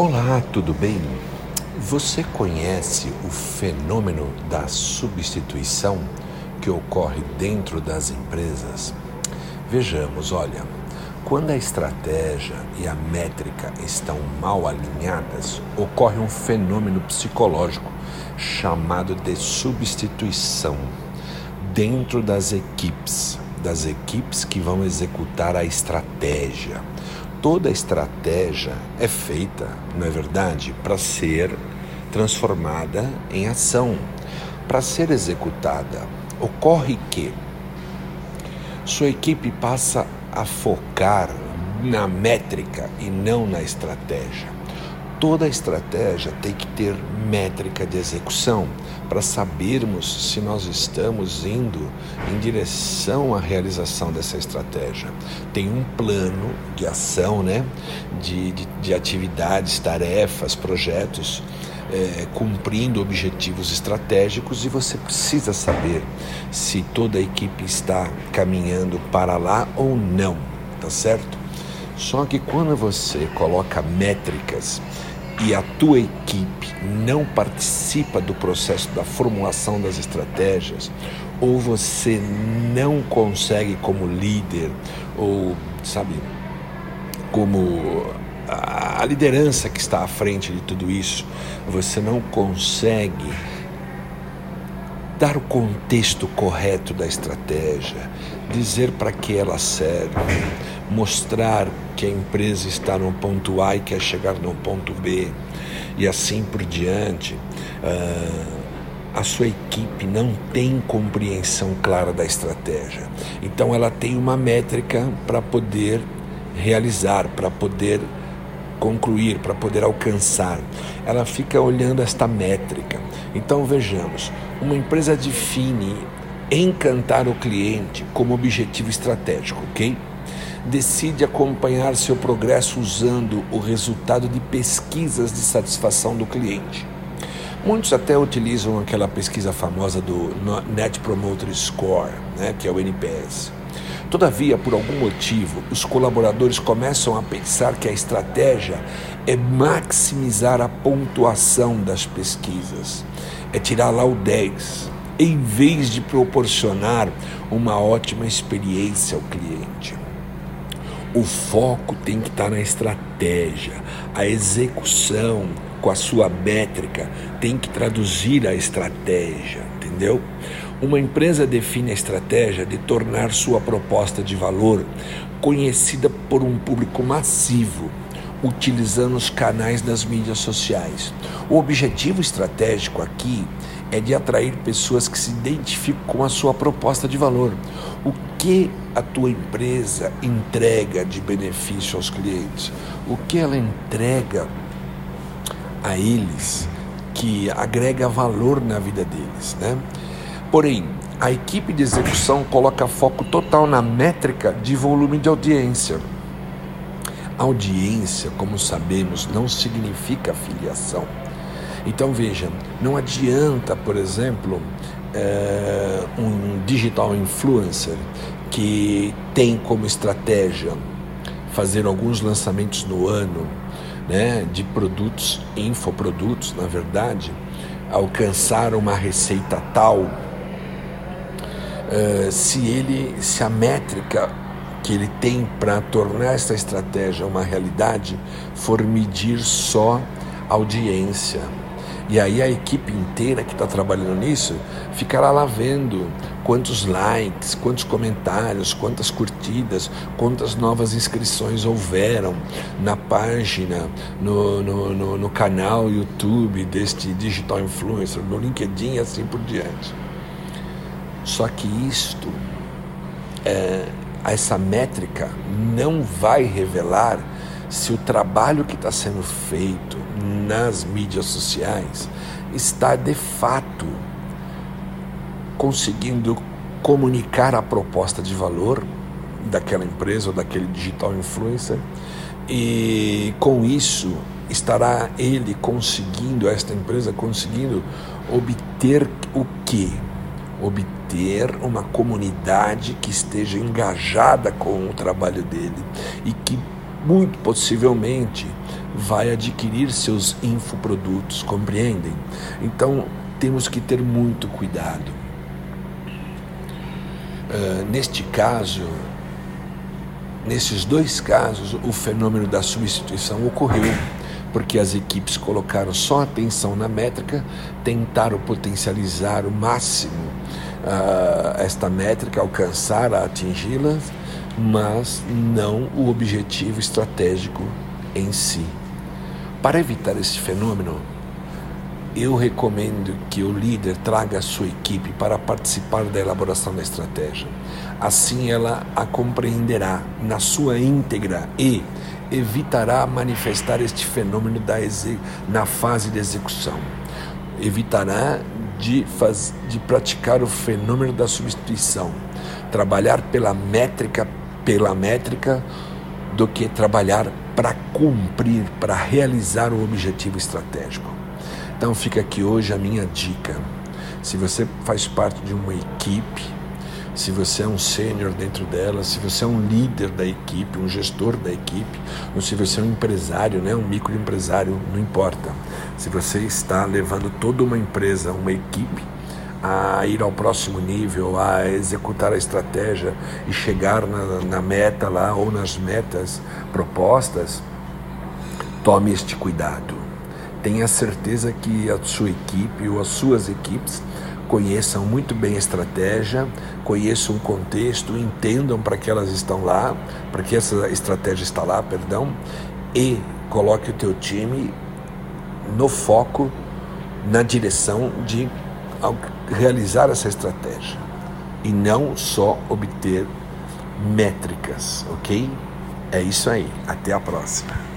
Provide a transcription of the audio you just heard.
Olá, tudo bem? Você conhece o fenômeno da substituição que ocorre dentro das empresas? Vejamos, olha, quando a estratégia e a métrica estão mal alinhadas, ocorre um fenômeno psicológico chamado de substituição dentro das equipes, das equipes que vão executar a estratégia toda estratégia é feita, não é verdade, para ser transformada em ação, para ser executada. Ocorre que sua equipe passa a focar na métrica e não na estratégia. Toda estratégia tem que ter métrica de execução para sabermos se nós estamos indo em direção à realização dessa estratégia. Tem um plano de ação, né? de, de, de atividades, tarefas, projetos, é, cumprindo objetivos estratégicos e você precisa saber se toda a equipe está caminhando para lá ou não, tá certo? Só que quando você coloca métricas e a tua equipe não participa do processo da formulação das estratégias, ou você não consegue como líder, ou sabe, como a liderança que está à frente de tudo isso, você não consegue dar o contexto correto da estratégia, dizer para que ela serve, mostrar que a empresa está no ponto A e quer chegar no ponto B, e assim por diante, uh, a sua equipe não tem compreensão clara da estratégia. Então, ela tem uma métrica para poder realizar, para poder concluir, para poder alcançar. Ela fica olhando esta métrica. Então, vejamos: uma empresa define encantar o cliente como objetivo estratégico, ok? decide acompanhar seu progresso usando o resultado de pesquisas de satisfação do cliente. Muitos até utilizam aquela pesquisa famosa do Net Promoter Score, né, que é o NPS. Todavia, por algum motivo, os colaboradores começam a pensar que a estratégia é maximizar a pontuação das pesquisas, é tirar lá o 10, em vez de proporcionar uma ótima experiência ao cliente. O foco tem que estar na estratégia, a execução com a sua métrica tem que traduzir a estratégia, entendeu? Uma empresa define a estratégia de tornar sua proposta de valor conhecida por um público massivo, utilizando os canais das mídias sociais. O objetivo estratégico aqui é de atrair pessoas que se identificam com a sua proposta de valor. O que a tua empresa entrega de benefício aos clientes? O que ela entrega a eles que agrega valor na vida deles, né? Porém, a equipe de execução coloca foco total na métrica de volume de audiência. Audiência, como sabemos, não significa afiliação então veja, não adianta, por exemplo, é, um digital influencer que tem como estratégia fazer alguns lançamentos no ano, né, de produtos, infoprodutos, na verdade, alcançar uma receita tal, é, se ele, se a métrica que ele tem para tornar essa estratégia uma realidade for medir só audiência, e aí a equipe inteira que está trabalhando nisso ficará lá vendo quantos likes, quantos comentários, quantas curtidas, quantas novas inscrições houveram na página, no, no, no, no canal YouTube deste digital influencer, no LinkedIn e assim por diante. Só que isto, é, essa métrica não vai revelar se o trabalho que está sendo feito nas mídias sociais está de fato conseguindo comunicar a proposta de valor daquela empresa ou daquele digital influencer e com isso estará ele conseguindo, esta empresa conseguindo obter o que? Obter uma comunidade que esteja engajada com o trabalho dele e que muito possivelmente vai adquirir seus infoprodutos, compreendem? Então temos que ter muito cuidado. Uh, neste caso, nesses dois casos, o fenômeno da substituição ocorreu porque as equipes colocaram só atenção na métrica, tentaram potencializar o máximo uh, esta métrica, alcançar, atingi-la, mas não o objetivo estratégico em si. Para evitar esse fenômeno, eu recomendo que o líder traga a sua equipe para participar da elaboração da estratégia. Assim ela a compreenderá na sua íntegra e evitará manifestar este fenômeno na fase de execução. Evitará de, faz, de praticar o fenômeno da substituição. Trabalhar pela métrica, pela métrica, do que trabalhar para cumprir, para realizar o objetivo estratégico. Então fica aqui hoje a minha dica. Se você faz parte de uma equipe, se você é um sênior dentro dela, se você é um líder da equipe, um gestor da equipe, ou se você é um empresário, né, um microempresário, não importa. Se você está levando toda uma empresa, uma equipe, a ir ao próximo nível, a executar a estratégia e chegar na, na meta lá ou nas metas propostas, tome este cuidado. Tenha certeza que a sua equipe ou as suas equipes conheçam muito bem a estratégia, conheçam o contexto, entendam para que elas estão lá, para que essa estratégia está lá, perdão, e coloque o teu time no foco, na direção de realizar essa estratégia e não só obter métricas, ok? É isso aí. Até a próxima.